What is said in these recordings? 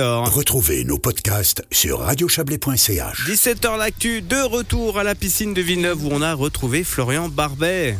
Retrouvez nos podcasts sur radiochablais.ch. 17h l'actu, de retour à la piscine de Villeneuve où on a retrouvé Florian Barbet.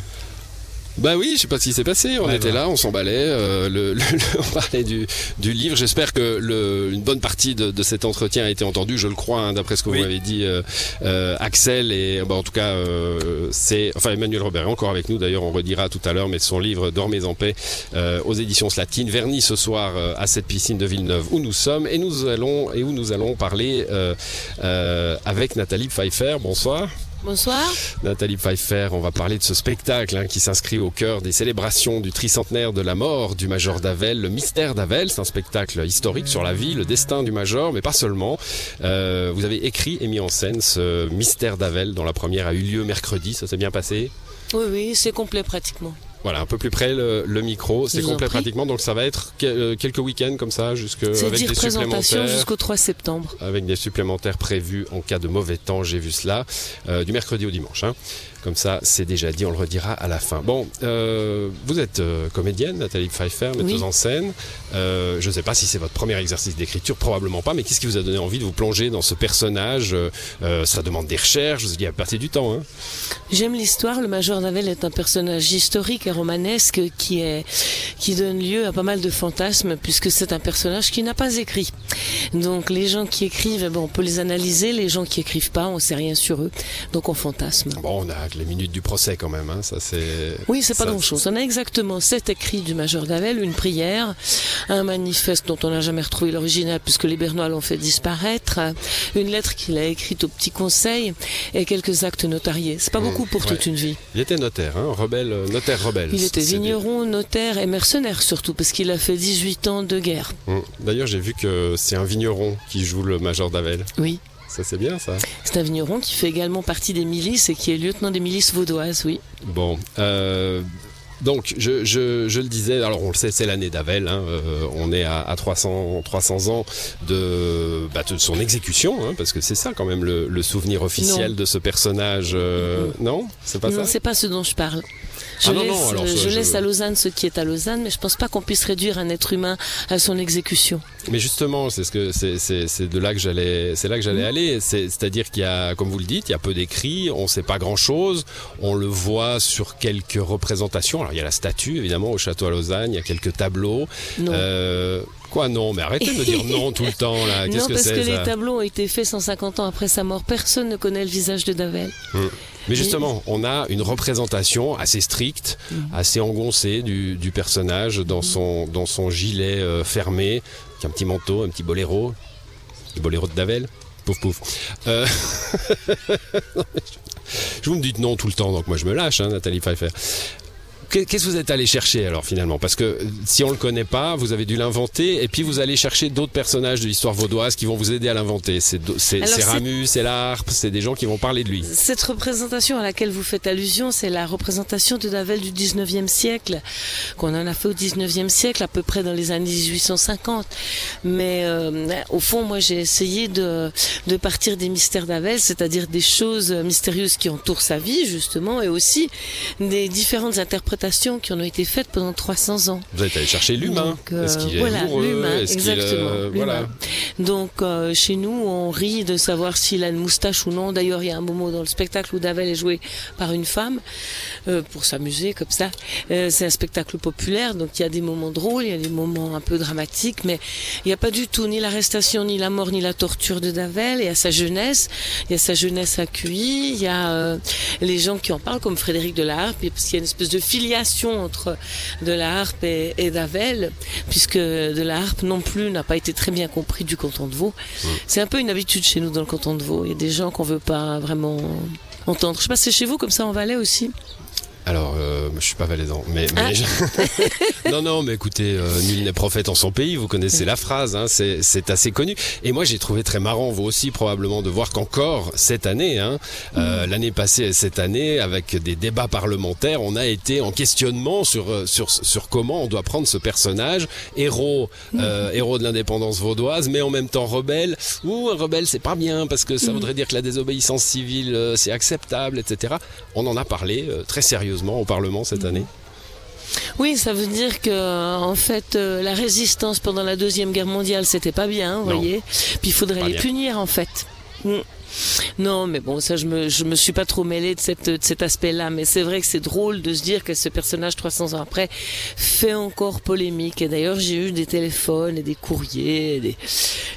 Bah oui, je sais pas ce qui s'est passé. On Ouais, était bah. là, on s'emballait, euh, le, le- le- on parlait du, du livre. J'espère que le, une bonne partie de, de cet entretien a été entendue. Je le crois, hein, d'après ce que Oui. vous m'avez dit, euh, euh, Axel et bah, en tout cas, euh, c'est enfin Emmanuel Robert est encore avec nous. D'ailleurs, on redira tout à l'heure, mais son livre Dormez en paix euh, aux éditions Slatine, verni ce soir euh, à cette piscine de Villeneuve où nous sommes et nous allons et où nous allons parler euh, euh, avec Nathalie Pfeiffer. Bonsoir. Bonsoir. Nathalie Pfeiffer, on va parler de ce spectacle hein, qui s'inscrit au cœur des célébrations du tricentenaire de la mort du Major d'Avel, le mystère d'Avel. C'est un spectacle historique sur la vie, le destin du Major, mais pas seulement. Euh, vous avez écrit et mis en scène ce mystère d'Avel dont la première a eu lieu mercredi. Ça s'est bien passé? Oui, oui, c'est complet pratiquement. Voilà, un peu plus près le, le micro, c'est complet pratiquement, donc ça va être euh, quelques week-ends comme ça, jusque avec 10 des supplémentaires. jusqu'au 3 septembre. avec des supplémentaires prévus en cas de mauvais temps, j'ai vu cela, euh, du mercredi au dimanche. hein. Comme ça, c'est déjà dit, on le redira à la fin. Bon, euh, vous êtes euh, comédienne, Nathalie Pfeiffer, metteuse Oui. en scène. Euh, je ne sais pas si c'est votre premier exercice d'écriture, probablement pas, mais qu'est-ce qui vous a donné envie de vous plonger dans ce personnage Ça demande des recherches, vous dis à partir du temps. Hein. J'aime l'histoire. Le Major Navel est un personnage historique et romanesque qui est qui donne lieu à pas mal de fantasmes puisque c'est un personnage qui n'a pas écrit. Donc les gens qui écrivent, eh ben, on peut les analyser. Les gens qui écrivent pas, on sait rien sur eux. Donc on fantasme. Bon, on a les minutes du procès quand même, hein, ça c'est... Oui, c'est pas grand chose. On a exactement sept écrits du Major Davel, une prière, un manifeste dont on n'a jamais retrouvé l'original puisque les Bernois l'ont fait disparaître, une lettre qu'il a écrite au Petit Conseil et quelques actes notariés. C'est pas Mmh, beaucoup pour ouais. toute une vie. Il était notaire, hein, rebelle, euh, notaire rebelle. Il était vigneron, notaire et mercenaire surtout parce qu'il a fait 18 ans de guerre. Hum. D'ailleurs, j'ai vu que c'est un vigneron qui joue le Major d'Avel. Oui. Ça c'est bien ça. C'est un vigneron qui fait également partie des milices et qui est lieutenant des milices vaudoises, oui. Bon, euh, donc je, je, je le disais, alors on le sait, c'est l'année d'Avel, hein, euh, on est à, à 300, 300 ans de, bah, de son exécution, hein, parce que c'est ça quand même le, le souvenir officiel Non. de ce personnage. euh, Non, c'est pas non, ça? c'est pas ce dont je parle. Je, Ah non, laisse, non, alors je ça, je- laisse à Lausanne ce qui est à Lausanne, mais je pense pas qu'on puisse réduire un être humain à son exécution. Mais justement, c'est ce que c'est c'est c'est de là que j'allais c'est là que j'allais aller. C'est c'est-à-dire qu'il y a, comme vous le dites, il y a peu d'écrits, on sait pas grand-chose, on le voit sur quelques représentations. Alors il y a la statue évidemment au château à Lausanne, il y a quelques tableaux. Non. Euh, quoi non Mais arrêtez de me dire non tout le temps là. Qu'est-ce non, que parce que les tableaux ont été faits 150 ans après sa mort. Personne ne connaît le visage de Davel. Mais justement, on a une représentation assez stricte, assez engoncée du, du personnage dans son, dans son gilet euh, fermé, un petit manteau, un petit boléro, le boléro de Davel. Pouf pouf. Euh, je- Vous me dites non tout le temps, donc moi je me lâche, hein, Nathalie Pfeiffer. Qu'est- Qu'est-ce que vous êtes allé chercher alors finalement? Parce que euh, si on le connaît pas, vous avez dû l'inventer et puis vous allez chercher d'autres personnages de l'histoire vaudoise qui vont vous aider à l'inventer. C'est do- c'est- Alors, c'est c'est- Ramus, c'est l'harpe, c'est des gens qui vont parler de lui. Cette représentation à laquelle vous faites allusion, c'est la représentation de Davel du 19e siècle, qu'on en a fait au 19e siècle, à peu près dans les années 1850. Mais euh, au fond, moi, j'ai essayé de, de partir des mystères d'Avel, c'est-à-dire des choses mystérieuses qui entourent sa vie, justement, et aussi des différentes interprétations qui en ont été faites pendant 300 ans. Vous êtes allé chercher l'humain. Donc, Est-ce qu'il est voilà, l'humain, exactement. euh, voilà. Donc euh, chez nous, on rit de savoir s'il a une moustache ou non. D'ailleurs, il y a un moment dans le spectacle où Davel est joué par une femme euh, pour s'amuser comme ça. Euh, c'est un spectacle populaire, donc il y a des moments drôles, il y a des moments un peu dramatiques, mais il n'y a pas du tout ni l'arrestation, ni la mort, ni la torture de Davel. Il y a sa jeunesse, il y a sa jeunesse QI, il y a euh, les gens qui en parlent comme Frédéric de la Harpe, parce qu'il y a une espèce de filiation entre de la Harpe et, et Davel, puisque de la Harpe non plus n'a pas été très bien compris du canton de Vaud. C'est un peu une habitude chez nous dans le canton de Vaud. Il y a des gens qu'on veut pas vraiment entendre. Je sais pas, c'est chez vous comme ça en Valais aussi? Alors, euh, je suis pas valaisan, mais, Ah. je- non, non, mais écoutez, euh, nul n'est prophète en son pays. Vous connaissez la phrase, hein, c'est assez connu. Et moi, j'ai trouvé très marrant, vous aussi probablement, de voir qu'encore cette année, hein, euh, l'année passée et cette année, avec des débats parlementaires, on a été en questionnement sur euh, sur sur comment on doit prendre ce personnage, héros, euh, héros de l'indépendance vaudoise, mais en même temps rebelle. Ou un rebelle, c'est pas bien parce que ça voudrait dire que la désobéissance civile, c'est acceptable, etc. On en a parlé très sérieusement au Parlement cette année. Oui, ça veut dire que en fait euh, la résistance pendant la deuxième guerre mondiale c'était pas bien, vous Non. voyez. Puis il faudrait Pas les bien. punir en fait. Mm. Non, mais bon, ça, je me, je me suis pas trop mêlée de, cette, de cet aspect-là. Mais c'est vrai que c'est drôle de se dire que ce personnage, 300 ans après, fait encore polémique. Et d'ailleurs, j'ai eu des téléphones et des courriers. Et, des...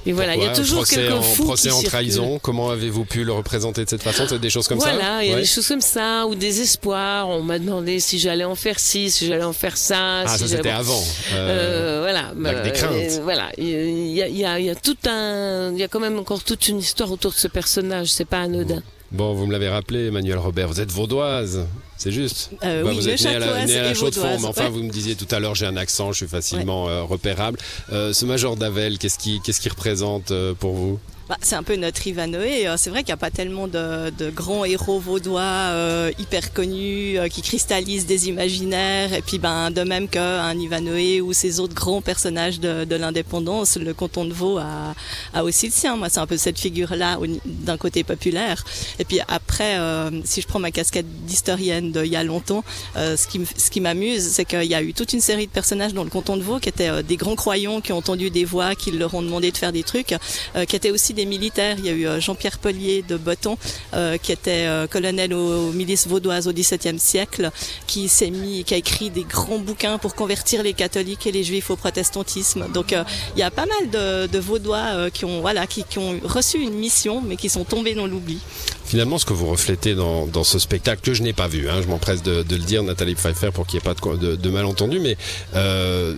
et voilà, il y a toujours procès quelques en, fous procès qui en circulent. trahison. Comment avez-vous pu le représenter de cette façon? C'est des choses comme ça? Voilà, il y a Ouais. des choses comme ça, ou des espoirs. On m'a demandé si j'allais en faire ci, si j'allais en faire ça. Ah, si ça c'était avant. Euh, Euh, voilà. avec des craintes. euh, voilà. Il y a, y, a, y a tout un, il y a quand même encore toute une histoire autour de ce personnage. C'est pas anodin. Bon, vous me l'avez rappelé, Emmanuel Robert, vous êtes vaudoise, c'est juste Euh, Bah, oui, Vous êtes né à la, né à la vaudoise, mais enfin, ouais. vous me disiez tout à l'heure, j'ai un accent, je suis facilement euh, repérable. Euh, ce Major Davel, qu'est-ce qui, qu'est-ce qui représente pour vous? Bah, c'est un peu notre Ivanoé. Euh, C'est vrai qu'il n'y a pas tellement de, de grands héros vaudois euh, hyper connus euh, qui cristallisent des imaginaires. Et puis, ben, de même qu'un Ivanoé ou ces autres grands personnages de, de l'indépendance, le canton de Vaud a, a aussi le sien. Moi, c'est un peu cette figure-là d'un côté populaire. Et puis après, euh, si je prends ma casquette d'historienne d'il y a longtemps, euh, ce qui, ce qui m'amuse, c'est qu'il y a eu toute une série de personnages dans le canton de Vaud qui étaient euh, des grands croyants qui ont entendu des voix, qui leur ont demandé de faire des trucs, qui étaient aussi des militaires. Il y a eu euh, Jean-Pierre Pellier de Botton, euh, qui était euh, colonel aux, milices vaudoises au XVIIe siècle, qui s'est mis, qui a écrit des grands bouquins pour convertir les catholiques et les juifs au protestantisme. Donc il y a pas mal de, vaudois qui ont reçu une mission, mais qui sont tombés dans l'oubli. Finalement, ce que vous reflétez dans, ce spectacle, que je n'ai pas vu, hein, je m'empresse de, le dire, Nathalie Pfeiffer, pour qu'il n'y ait pas de, de, malentendu, mais euh,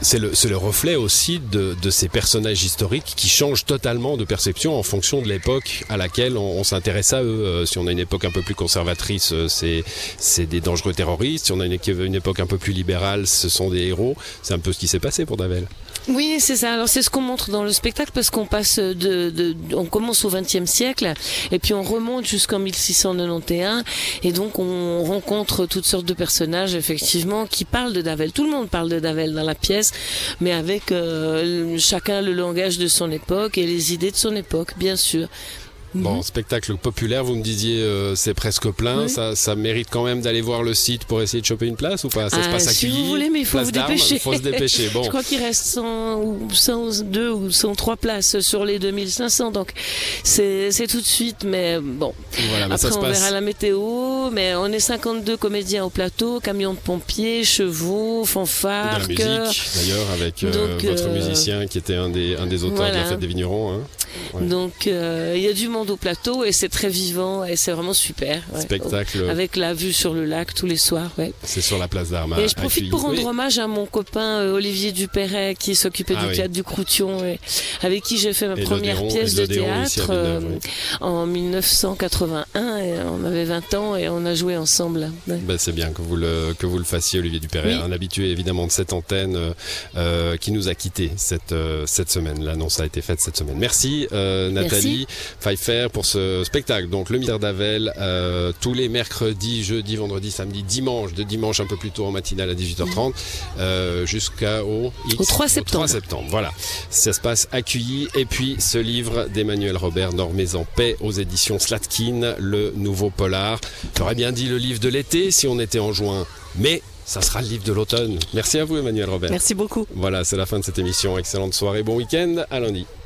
c'est le, reflet aussi de, ces personnages historiques qui changent totalement de perception en fonction de l'époque à laquelle on, s'intéresse à eux. Euh, si on a une époque un peu plus conservatrice, euh, c'est, des dangereux terroristes. Si on a une, une époque un peu plus libérale, ce sont des héros. C'est un peu ce qui s'est passé pour Davel. Oui, c'est ça. Alors c'est ce qu'on montre dans le spectacle parce qu'on passe de, de, on commence au XXe siècle et puis on remonte jusqu'en 1691 et donc on rencontre toutes sortes de personnages effectivement qui parlent de Davel. Tout le monde parle de Davel dans la pièce, mais avec euh, chacun le langage de son époque et les idées de son époque, bien sûr. Bon, spectacle populaire, vous me disiez euh, c'est presque plein. Oui. Ça, ça mérite quand même d'aller voir le site pour essayer de choper une place ou pas? Ça se Ah, passe à si Cuilly, vous voulez, mais il faut vous dépêcher. Faut se dépêcher. Bon, Je crois qu'il reste 100 ou 102 ou 103 places sur les 2500, donc c'est tout de suite, mais bon. voilà, mais Après, ça on passe. verra la météo, mais on est 52 comédiens au plateau, camions de pompiers, chevaux, de fanfares, la chœurs. musique d'ailleurs avec euh, Donc, votre euh, musicien qui était un des, un des auteurs de la voilà. fête des vignerons. Hein. Ouais. Donc euh, il y a du monde au plateau et c'est très vivant et c'est vraiment super. ouais. Spectacle, Avec la vue sur le lac tous les soirs. Ouais. c'est sur la place d'Armes. Et je profite pour rendre Oui. hommage à mon copain euh, Olivier Dupéret qui s'occupait Ah du oui. théâtre du Croution et avec qui j'ai fait ma Et première pièce de théâtre euh, en 1981 et on avait 20 ans et on a joué ensemble. Ben, c'est bien que vous le que vous le fassiez, Olivier Dupéret, Oui. un habitué évidemment de cette antenne qui nous a quittés cette cette semaine. L'annonce a été faite cette semaine. Merci, euh, Nathalie Pfeiffer pour ce spectacle. Donc le Mystère d'Avel euh, tous les mercredis, jeudi, vendredi, samedi, dimanche, de dimanche un peu plus tôt en matinale à 18h30 euh, jusqu'au X- Au 3 septembre. 3 septembre. Voilà, ça se passe accueilli. Et puis ce livre d'Emmanuel Robert, Normés en paix, aux éditions Slatkin, le nouveau polar. J'aurais bien dit le livre de l'été si on était en juin, mais ça sera le livre de l'automne. Merci à vous, Emmanuel Robert. Merci beaucoup. Voilà, c'est la fin de cette émission. Excellente soirée, bon week-end, à lundi.